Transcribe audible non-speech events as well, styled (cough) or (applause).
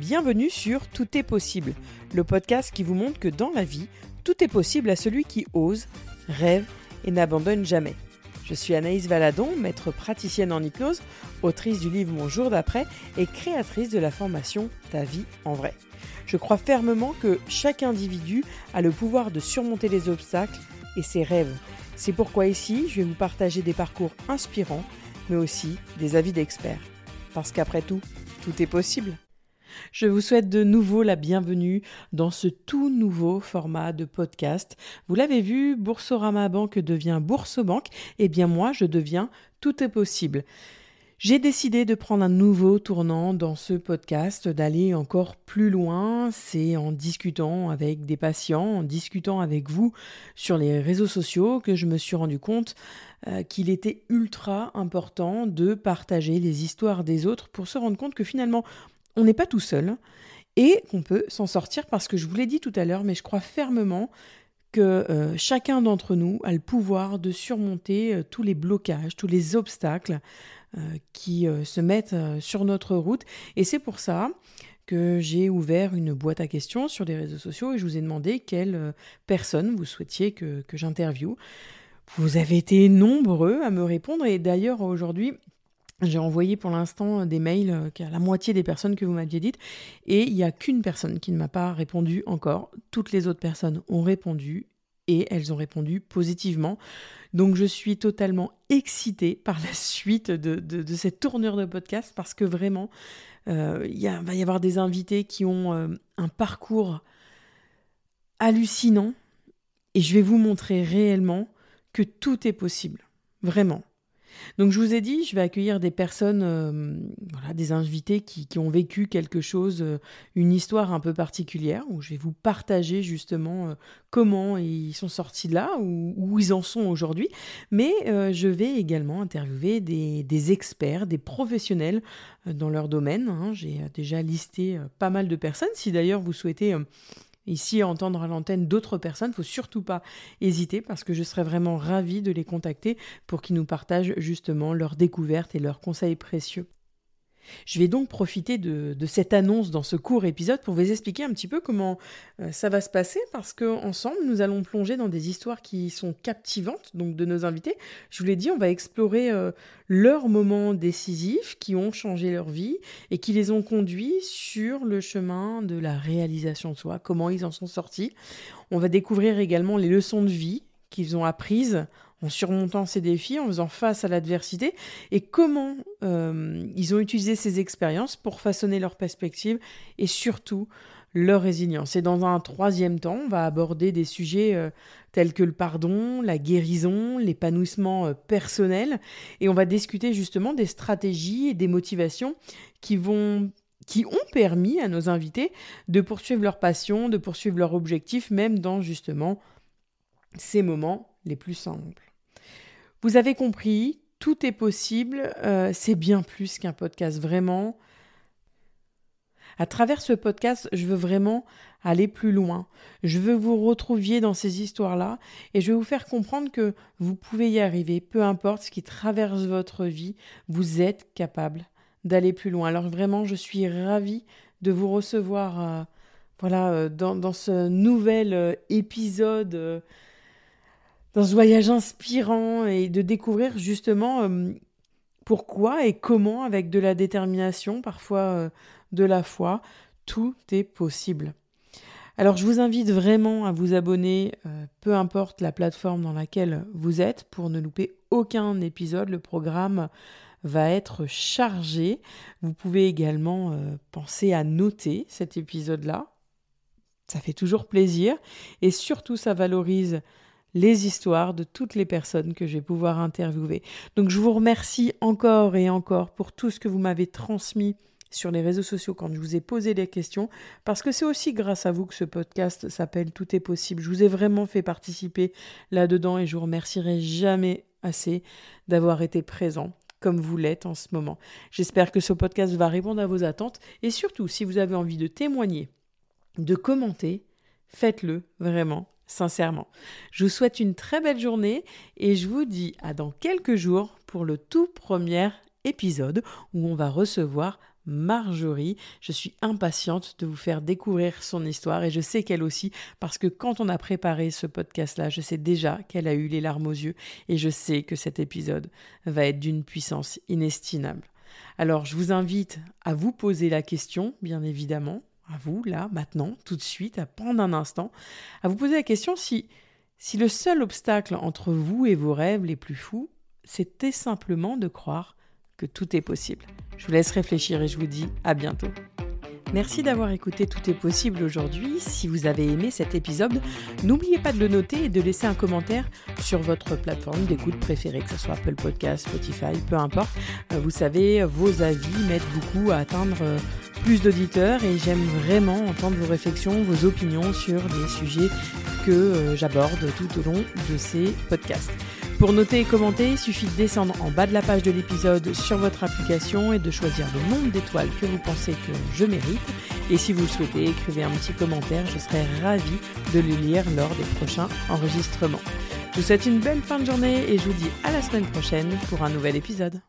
Bienvenue sur Tout est possible, le podcast qui vous montre que dans la vie, tout est possible à celui qui ose, rêve et n'abandonne jamais. Je suis Anaïs Valadon, maître praticienne en hypnose, autrice du livre Mon jour d'après et créatrice de la formation Ta vie en vrai. Je crois fermement que chaque individu a le pouvoir de surmonter les obstacles et ses rêves. C'est pourquoi ici, je vais vous partager des parcours inspirants, mais aussi des avis d'experts. Parce qu'après tout, tout est possible. Je vous souhaite de nouveau la bienvenue dans ce tout nouveau format de podcast. Vous l'avez vu, Boursorama Banque devient Boursobank. Eh bien moi, je deviens Tout est possible. J'ai décidé de prendre un nouveau tournant dans ce podcast, d'aller encore plus loin. C'est en discutant avec des patients, en discutant avec vous sur les réseaux sociaux que je me suis rendu compte euh, qu'il était ultra important de partager les histoires des autres pour se rendre compte que finalement, on n'est pas tout seul et qu'on peut s'en sortir parce que je vous l'ai dit tout à l'heure, mais je crois fermement que euh, chacun d'entre nous a le pouvoir de surmonter euh, tous les blocages, tous les obstacles euh, qui se mettent sur notre route. Et c'est pour ça que j'ai ouvert une boîte à questions sur les réseaux sociaux et je vous ai demandé quelle personne vous souhaitiez que, que j'interviewe. Vous avez été nombreux à me répondre et d'ailleurs aujourd'hui, j'ai envoyé pour l'instant des mails à la moitié des personnes que vous m'aviez dites et il n'y a qu'une personne qui ne m'a pas répondu encore. Toutes les autres personnes ont répondu et elles ont répondu positivement. Donc je suis totalement excitée (laughs) par la suite de, cette tournure de podcast parce que vraiment, euh, il va y avoir des invités qui ont euh, un parcours hallucinant et je vais vous montrer réellement que tout est possible. Vraiment. Donc je vous ai dit, je vais accueillir des personnes, euh, voilà, des invités qui, ont vécu quelque chose, euh, une histoire un peu particulière, où je vais vous partager justement euh, comment ils sont sortis de là, ou où ils en sont aujourd'hui. Mais je vais également interviewer des, experts, des professionnels dans leur domaine. Hein. J'ai déjà listé pas mal de personnes. Si d'ailleurs vous souhaitez ici entendre à l'antenne d'autres personnes, il faut surtout pas hésiter parce que je serais vraiment ravie de les contacter pour qu'ils nous partagent justement leurs découvertes et leurs conseils précieux. Je vais donc profiter de, cette annonce dans ce court épisode pour vous expliquer un petit peu comment euh, ça va se passer parce qu'ensemble, nous allons plonger dans des histoires qui sont captivantes, donc de nos invités. Je vous l'ai dit, on va explorer euh, leurs moments décisifs qui ont changé leur vie et qui les ont conduits sur le chemin de la réalisation de soi, comment ils en sont sortis. On va découvrir également les leçons de vie qu'ils ont apprises en surmontant ces défis, en faisant face à l'adversité, et comment euh, ils ont utilisé ces expériences pour façonner leur perspective et surtout leur résilience. Et dans un troisième temps, on va aborder des sujets euh, tels que le pardon, la guérison, l'épanouissement euh, personnel, et on va discuter justement des stratégies et des motivations qui qui ont permis à nos invités de poursuivre leur passion, de poursuivre leur objectif, même dans justement ces moments les plus simples. Vous avez compris, tout est possible, euh, c'est bien plus qu'un podcast, vraiment. À travers ce podcast, je veux vraiment aller plus loin. Je veux vous retrouviez dans ces histoires-là et je vais vous faire comprendre que vous pouvez y arriver, peu importe ce qui traverse votre vie, vous êtes capable d'aller plus loin. Alors vraiment, je suis ravie de vous recevoir euh, voilà, euh, dans, ce nouvel épisode dans ce voyage inspirant et de découvrir justement euh, pourquoi et comment, avec de la détermination, parfois euh, de la foi, tout est possible. Alors je vous invite vraiment à vous abonner, euh, peu importe la plateforme dans laquelle vous êtes, pour ne louper aucun épisode. Le programme va être chargé. Vous pouvez également penser à noter cet épisode-là. Ça fait toujours plaisir et surtout ça valorise les histoires de toutes les personnes que je vais pouvoir interviewer. Donc je vous remercie encore et encore pour tout ce que vous m'avez transmis sur les réseaux sociaux quand je vous ai posé des questions, parce que c'est aussi grâce à vous que ce podcast s'appelle Tout est possible. Je vous ai vraiment fait participer là-dedans et je vous remercierai jamais assez d'avoir été présent comme vous l'êtes en ce moment. J'espère que ce podcast va répondre à vos attentes et surtout si vous avez envie de témoigner, de commenter, faites-le vraiment sincèrement. Je vous souhaite une très belle journée et je vous dis à dans quelques jours pour le tout premier épisode où on va recevoir Marjorie. Je suis impatiente de vous faire découvrir son histoire et je sais qu'elle aussi, parce que quand on a préparé ce podcast-là, je sais déjà qu'elle a eu les larmes aux yeux et je sais que cet épisode va être d'une puissance inestimable. Alors je vous invite à vous poser la question, bien évidemment, à vous, là, maintenant, tout de suite, à prendre un instant, à vous poser la question si, si le seul obstacle entre vous et vos rêves les plus fous, c'était simplement de croire que tout est possible. Je vous laisse réfléchir et je vous dis à bientôt. Merci d'avoir écouté Tout est possible aujourd'hui. Si vous avez aimé cet épisode, n'oubliez pas de le noter et de laisser un commentaire sur votre plateforme d'écoute préférée, que ce soit Apple Podcast, Spotify, peu importe. Euh, vous savez, vos avis m'aident beaucoup à atteindre euh, plus d'auditeurs et j'aime vraiment entendre vos réflexions, vos opinions sur les sujets que euh, j'aborde tout au long de ces podcasts. Pour noter et commenter, il suffit de descendre en bas de la page de l'épisode sur votre application et de choisir le nombre d'étoiles que vous pensez que je mérite. Et si vous le souhaitez, écrivez un petit commentaire, je serai ravie de le lire lors des prochains enregistrements. Je vous souhaite une belle fin de journée et je vous dis à la semaine prochaine pour un nouvel épisode.